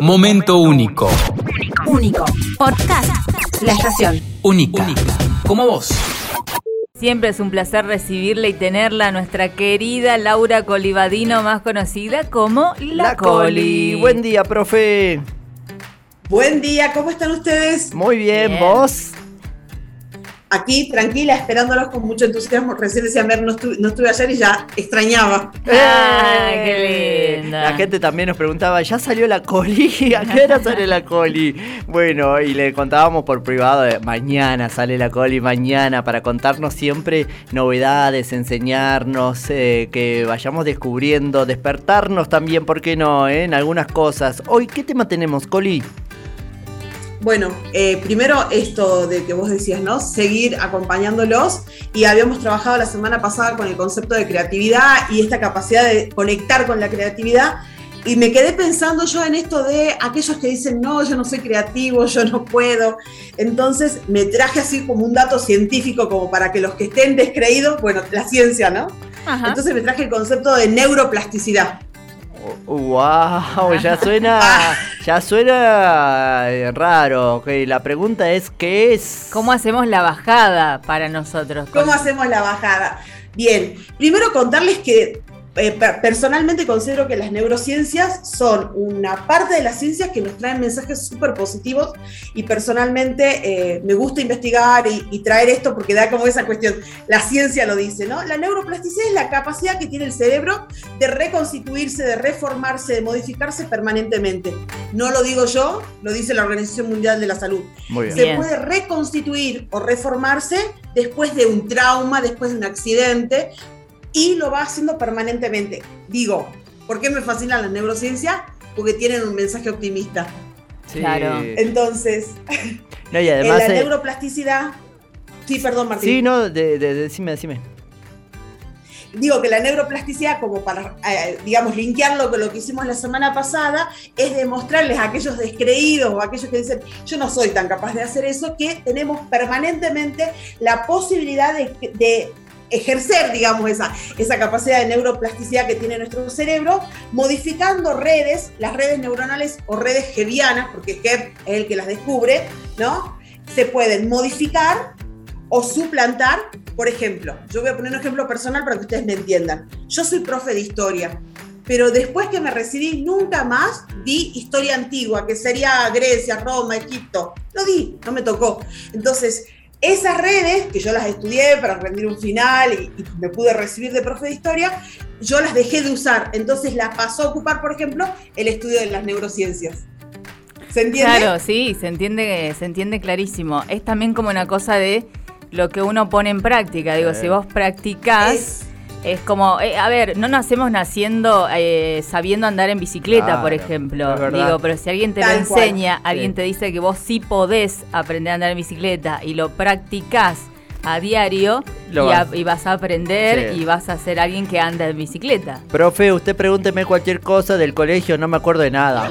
Momento único. Único. Podcast. La estación. Única. Como vos. Siempre es un placer recibirla y tenerla, nuestra querida Laura Colivadino, más conocida como La, Coli. Buen día, profe. Buen día, ¿cómo están ustedes? Muy bien, Bien. ¿vos? Aquí, tranquila, esperándolos con mucho entusiasmo. Recién decía, ver, no, estu- no estuve ayer y ya extrañaba. Ay, qué ¡Eh! linda. La gente también nos preguntaba, ¿ya salió la coli? ¿A qué hora sale la coli? Bueno, y le contábamos por privado, de, mañana sale la coli, mañana, para contarnos siempre novedades, enseñarnos, eh, que vayamos descubriendo, despertarnos también, ¿por qué no? eh, En algunas cosas. Hoy, ¿qué tema tenemos, coli? Bueno, eh, primero esto de que vos decías, ¿no? Seguir acompañándolos. Y habíamos trabajado la semana pasada con el concepto de creatividad y esta capacidad de conectar con la creatividad. Y me quedé pensando yo en esto de aquellos que dicen, no, yo no soy creativo, yo no puedo. Entonces me traje así como un dato científico, como para que los que estén descreídos, bueno, la ciencia, ¿no? Ajá. Entonces me traje el concepto de neuroplasticidad. ¡Wow! Ya suena, ya suena eh, raro. Ok, la pregunta es, ¿qué es? ¿Cómo hacemos la bajada para nosotros? ¿Cómo hacemos la bajada? Bien, primero contarles que eh, per- personalmente considero que las neurociencias son una parte de las ciencias que nos traen mensajes súper positivos y personalmente eh, me gusta investigar y, y traer esto porque da como esa cuestión, la ciencia lo dice, ¿no? La neuroplasticidad es la capacidad que tiene el cerebro de reconstituirse, de reformarse, de modificarse permanentemente. No lo digo yo, lo dice la Organización Mundial de la Salud Muy bien. se Bien. puede reconstituir o reformarse después de un trauma, después de un accidente, y lo va haciendo permanentemente. Digo, ¿por qué me fascina la neurociencia? Porque tienen un mensaje optimista. Sí. Claro. Entonces, No, y en la eh, neuroplasticidad... Sí, perdón, Martín. sí, no, de, de- decime, decime. digo que la neuroplasticidad, como para, eh, digamos, linkearlo con lo que hicimos la semana pasada, es demostrarles a aquellos descreídos o a aquellos que dicen, yo no soy tan capaz de hacer eso, que tenemos permanentemente la posibilidad de, de ejercer, digamos, esa, esa capacidad de neuroplasticidad que tiene nuestro cerebro, modificando redes, las redes neuronales o redes gevianas, porque Hebb es el que las descubre, ¿no? Se pueden modificar o suplantar, por ejemplo, yo voy a poner un ejemplo personal para que ustedes me entiendan. Yo soy profe de historia, pero después que me recibí nunca más di historia antigua, que sería Grecia, Roma, Egipto. No di, no me tocó. Entonces, esas redes, que yo las estudié para rendir un final y, y me pude recibir de profe de historia, yo las dejé de usar. Entonces las pasó a ocupar, por ejemplo, el estudio de las neurociencias. ¿Se entiende? Claro, sí, se entiende, se entiende clarísimo. Es también como una cosa de lo que uno pone en práctica. Digo, si vos practicás, es, Es- como, eh, a ver, no nacemos naciendo eh, sabiendo andar en bicicleta, Claro, por ejemplo. Digo, pero si alguien te Tal lo cual. enseña, alguien Sí. te dice que vos sí podés aprender a andar en bicicleta y lo practicás a diario Lo y, a- vas- y vas a aprender Sí. y vas a ser alguien que anda en bicicleta. Profe, usted pregúnteme cualquier cosa del colegio, no me acuerdo de nada.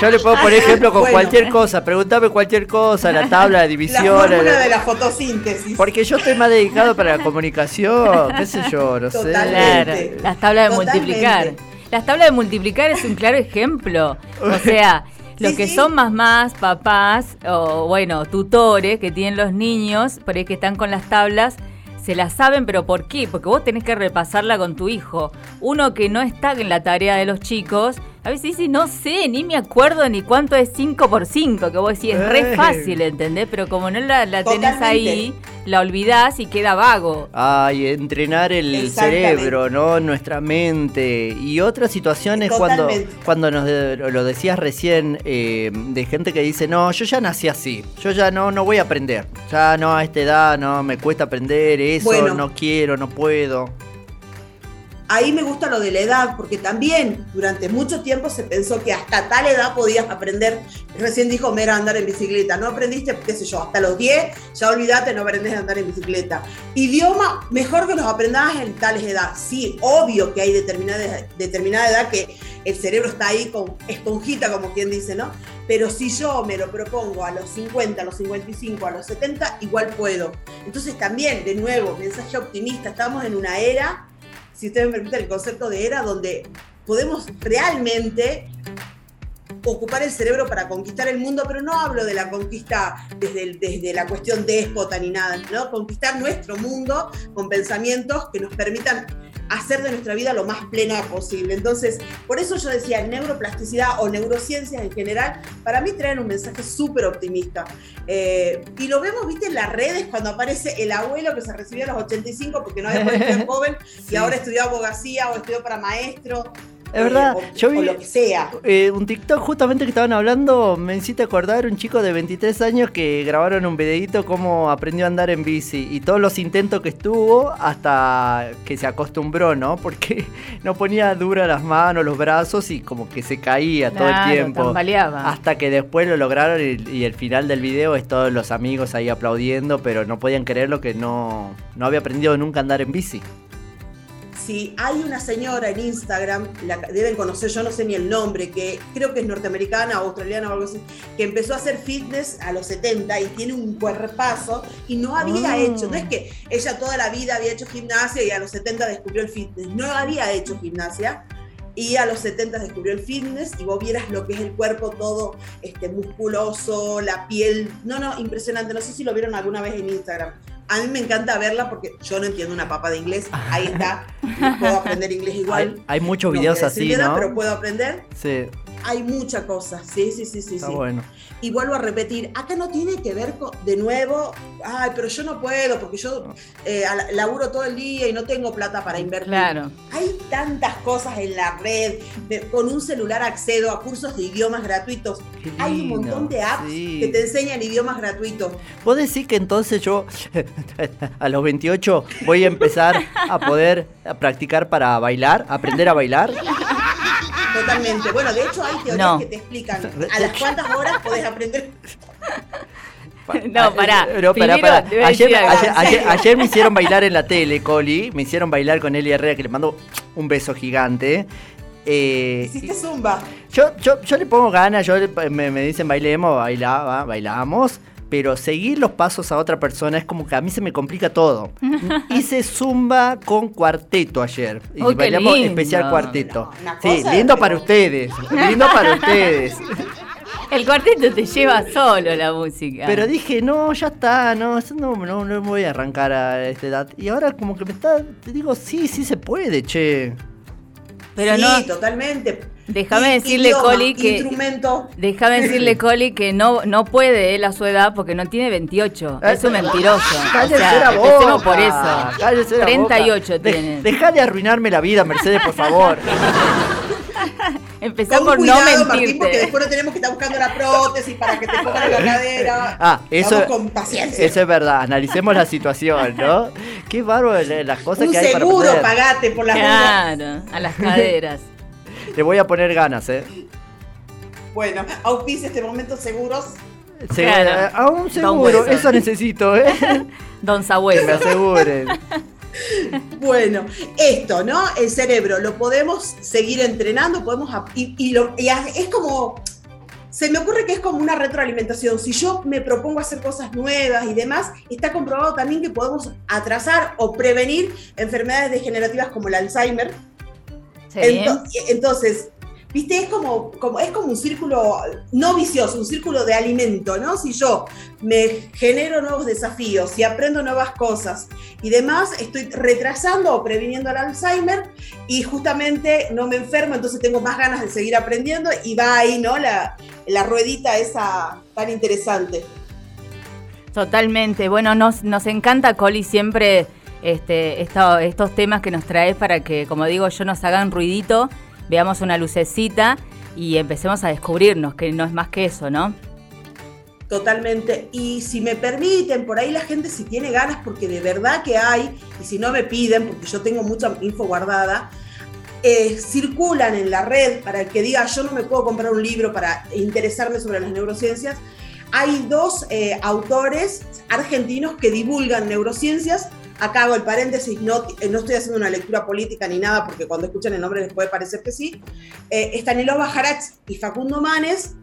Yo le puedo poner ejemplo con Bueno. cualquier cosa. Pregúntame cualquier cosa, la tabla de La división. fórmula la- de la fotosíntesis. Porque yo estoy más dedicado para la comunicación, qué sé yo, no sé. Totalmente. Claro, las tablas de Totalmente. multiplicar. Las tablas de multiplicar es un claro ejemplo. O sea, los Sí, que sí. son mamás, papás o bueno, tutores que tienen los niños, por ahí que están con las tablas, se las saben, pero ¿por qué? Porque vos tenés que repasarla con tu hijo. Uno que no está en la tarea de los chicos, a veces dice, no sé, ni me acuerdo ni cuánto es 5 por 5, que vos decís, es re fácil, ¿entendés? Pero como no la, la tenés ahí, la olvidás y queda vago. Ay, entrenar el cerebro, ¿no? Nuestra mente. Y otras situaciones cuando, Totalmente. cuando nos de- lo decías recién, eh, de gente que dice, no, yo ya nací así, yo ya no, no voy a aprender. Ya no, a esta edad no, me cuesta aprender eso, Bueno. no quiero, no puedo. Ahí me gusta lo de la edad, porque también durante mucho tiempo se pensó que hasta tal edad podías aprender. Recién dijo Mera andar en bicicleta. No aprendiste, qué sé yo, hasta los 10, ya olvídate, no aprendés a andar en bicicleta. Idioma, mejor que los aprendas en tales edad. Sí, obvio que hay determinada, determinada edad que el cerebro está ahí con esponjita, como quien dice, ¿no? Pero si yo me lo propongo a los 50, a los 55, a los 70, igual puedo. Entonces también, de nuevo, mensaje optimista, estamos en una era si ustedes me permiten el concepto de era, donde podemos realmente ocupar el cerebro para conquistar el mundo, pero no hablo de la conquista desde, desde la cuestión déspota ni nada, ¿no? Conquistar nuestro mundo con pensamientos que nos permitan hacer de nuestra vida lo más plena posible. Entonces, por eso yo decía, neuroplasticidad o neurociencias en general, para mí traen un mensaje súper optimista. Eh, y lo vemos, viste, en las redes cuando aparece el abuelo que se recibió a los 85 porque no había podido ser joven y ahora estudió abogacía o estudió para maestro. Es verdad, eh, o, yo o vi- lo que sea. Eh, un TikTok justamente que estaban hablando me hiciste acordar un chico de 23 años que grabaron un videito cómo aprendió a andar en bici y todos los intentos que estuvo hasta que se acostumbró, ¿no? Porque no ponía dura las manos, los brazos y como que se caía todo el tiempo. tambaleaba. Hasta que después lo lograron y, y el final del video es todos los amigos ahí aplaudiendo, pero no podían creerlo que no, no había aprendido nunca a andar en bici. Si hay una señora en Instagram, la deben conocer, yo no sé ni el nombre, que creo que es norteamericana o australiana o algo así, que empezó a hacer fitness a los 70 y tiene un cuerpazo y no había Ah. hecho, no es que ella toda la vida había hecho gimnasia y a los 70 descubrió el fitness, no había hecho gimnasia y a los 70 descubrió el fitness y vos vieras lo que es el cuerpo todo este, musculoso, la piel, no, no, impresionante, no sé si lo vieron alguna vez en Instagram. A mí me encanta verla porque yo no entiendo una papa de inglés, ahí está, puedo aprender inglés igual. Hay, hay muchos videos así, nada, ¿no? Pero puedo aprender. Sí, Hay mucha cosa, sí, sí, sí, sí. está sí. bueno. Y vuelvo a repetir, acá no tiene que ver con, de nuevo, ay, pero yo no puedo porque yo eh, laburo todo el día y no tengo plata para invertir. Claro. Hay tantas cosas en la red, de- con un celular accedo a cursos de idiomas gratuitos. Hay un montón de apps sí. que te enseñan idiomas gratuitos. ¿Vos decís que entonces yo a los 28 voy a empezar a poder practicar para bailar, aprender a bailar? Totalmente. Bueno, de hecho hay teorías No. que te explican a las cuántas horas podés aprender. No, pará. No, pará, Primero Ayer, me hicieron bailar en la tele, Coli. Me hicieron bailar con Eli Herrera, que le mando un beso gigante. Eh, Hiciste zumba. yo, yo, yo le pongo ganas, yo le- me, me dicen bailemos, bailaba, bailamos. Pero seguir los pasos a otra persona es como que a mí se me complica todo. Hice zumba con cuarteto ayer. Y qué bailamos lindo. especial cuarteto. No, sí, lindo para ustedes. Lindo para ustedes. El cuarteto te lleva solo la música. Pero dije, no, ya está, no, eso no, no, no voy a arrancar a esta edad. Y ahora como que me está, te digo, sí, sí se puede, che. Pero sí, no- totalmente. Déjame decirle, Coli, que- Instrumento. Déjame decirle, Coli, que no, no puede él a su edad porque no tiene 28. Es un mentiroso. O Cállese sea, la boca. empecemos por eso. cállese la 38 boca. De- tiene. Deja de arruinarme la vida, Mercedes, por favor. Empezá Con por cuidado, no Martín, porque mentirte. después no tenemos que estar buscando la prótesis para que te pongan la cadera. Ah, eso, Vamos con paciencia. eso es verdad. Analicemos la situación, ¿no? Qué bárbaro la- las cosas Un que hay para seguro poner. pagate por las dudas. Claro, a las caderas. Le voy a poner ganas, ¿eh? Bueno, auspicia este momento seguros. Se- Claro. A un seguro, eso necesito, ¿eh? Don Que me Sabueso. aseguren. Bueno, esto, ¿no? El cerebro lo podemos seguir entrenando, podemos y, y lo- y a- es como se me ocurre que es como una retroalimentación. Si yo me propongo hacer cosas nuevas y demás, está comprobado también que podemos atrasar o prevenir enfermedades degenerativas como el Alzheimer. Sí. Ento- entonces, viste, es como, como, es como un círculo no vicioso, un círculo de alimento, ¿no? Si yo me genero nuevos desafíos, si aprendo nuevas cosas y demás, estoy retrasando o previniendo el Alzheimer y justamente no me enfermo, entonces tengo más ganas de seguir aprendiendo y va ahí, ¿no? La, la ruedita esa tan interesante. Totalmente. Bueno, nos, nos encanta, Coli, siempre este, esto- estos temas que nos traes para que, como digo yo, nos hagan ruidito, veamos una lucecita y empecemos a descubrirnos, que no es más que eso, ¿no? Totalmente. Y si me permiten, por ahí la gente si tiene ganas, porque de verdad que hay, y si no me piden, porque yo tengo mucha info guardada, eh, circulan en la red para el que diga yo no me puedo comprar un libro para interesarme sobre las neurociencias. Hay dos eh, autores argentinos que divulgan neurociencias. Acá hago el paréntesis, no, eh, no estoy haciendo una lectura política ni nada, porque cuando escuchan el nombre les puede parecer que sí. Eh, Stanislao Bajarach y Facundo Manes,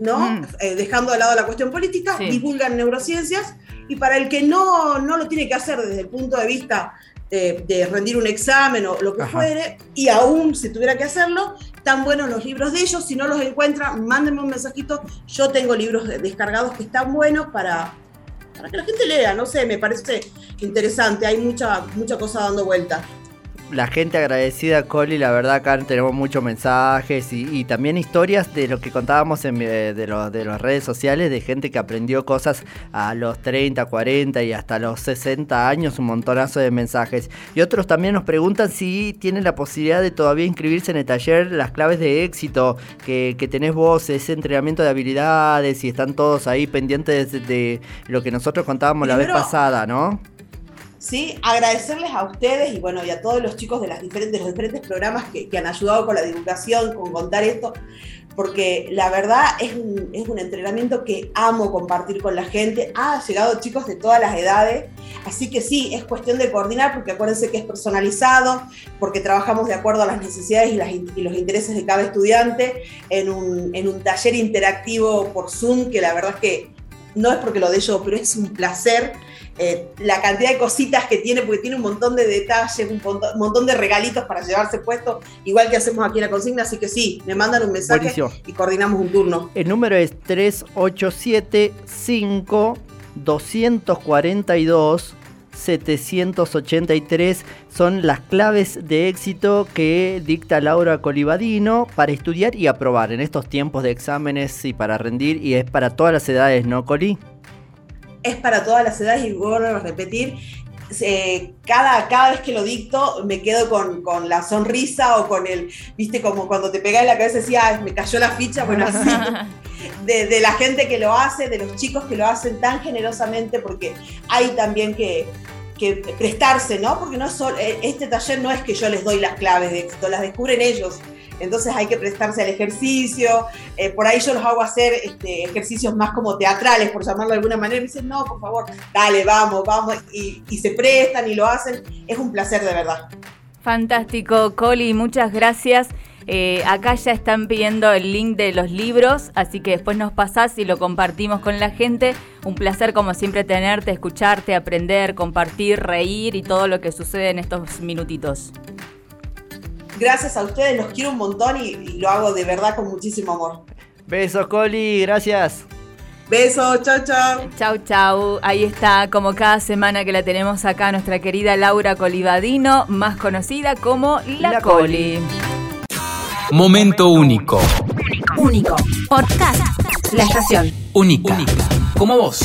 ¿no? Mm. Eh, dejando de lado la cuestión política, Sí. divulgan neurociencias y para el que no, no lo tiene que hacer desde el punto de vista de rendir un examen o lo que Ajá. fuere, y aún si tuviera que hacerlo, están buenos los libros de ellos. Si no los encuentran, mándenme un mensajito. Yo tengo libros de- descargados que están buenos para, para que la gente lea. No sé, me parece interesante. Hay mucha, mucha cosa dando vuelta. La gente agradecida, Coli, la verdad acá tenemos muchos mensajes y, y también historias de lo que contábamos en, eh, de, los- de las redes sociales, de gente que aprendió cosas a los 30, 40 y hasta los 60 años, un montonazo de mensajes. Y otros también nos preguntan si tienen la posibilidad de todavía inscribirse en el taller Las claves de éxito que, que tenés vos, ese entrenamiento de habilidades y están todos ahí pendientes de, de lo que nosotros contábamos la vez pasada, ¿no? ¿Sí? Agradecerles a ustedes y bueno, y a todos los chicos de, los diferentes programas que, han ayudado con la divulgación, con contar esto, porque la verdad es un, es un entrenamiento que amo compartir con la gente. Ha llegado chicos de todas las edades, así que sí, es cuestión de coordinar, porque acuérdense que es personalizado, porque trabajamos de acuerdo a las necesidades y los intereses de cada estudiante en un, en un taller interactivo por Zoom, que la verdad es que no es porque lo de yo, pero es un placer eh, la cantidad de cositas que tiene, porque tiene un montón de detalles, un montón, de regalitos para llevarse puesto, igual que hacemos aquí en la consigna, así que sí, me mandan un mensaje Buenísimo. y coordinamos un turno. El número es 3875 242 783 son las claves de éxito que dicta Laura Colibadino para estudiar y aprobar en estos tiempos de exámenes y para rendir y es para todas las edades, ¿no, Coli? Es para todas las edades y vuelvo a repetir. eh, cada, cada vez que lo dicto me quedo con, con la sonrisa o con el, viste, como cuando te pegás en la cabeza y decía, "Ay, me cayó la ficha, bueno, así, de, de la gente que lo hace, de los chicos que lo hacen tan generosamente, porque hay también que, que prestarse, ¿no? Porque no es solo, eh, este taller no es que yo les doy las claves de éxito, las descubren ellos. Entonces hay que prestarse al ejercicio. eh, por ahí yo los hago hacer este, ejercicios más como teatrales, por llamarlo de alguna manera. Me dicen, no, por favor, dale, vamos, vamos. Y, y se prestan y lo hacen. Es un placer de verdad. Fantástico, Coli, muchas gracias. Eh, acá ya están pidiendo el link de los libros, así que después nos pasás y lo compartimos con la gente. Un placer como siempre tenerte, escucharte, aprender, compartir, reír y todo lo que sucede en estos minutitos. Gracias a ustedes, los quiero un montón y, y lo hago de verdad con muchísimo amor. Besos, Coli, gracias. Besos, chao, chao. Chau, chau. Ahí está, como cada semana que la tenemos acá, nuestra querida Laura Colibadino, más conocida como La, La Coli. Coli. Momento único. Único. Podcast. La estación. Única. Como vos.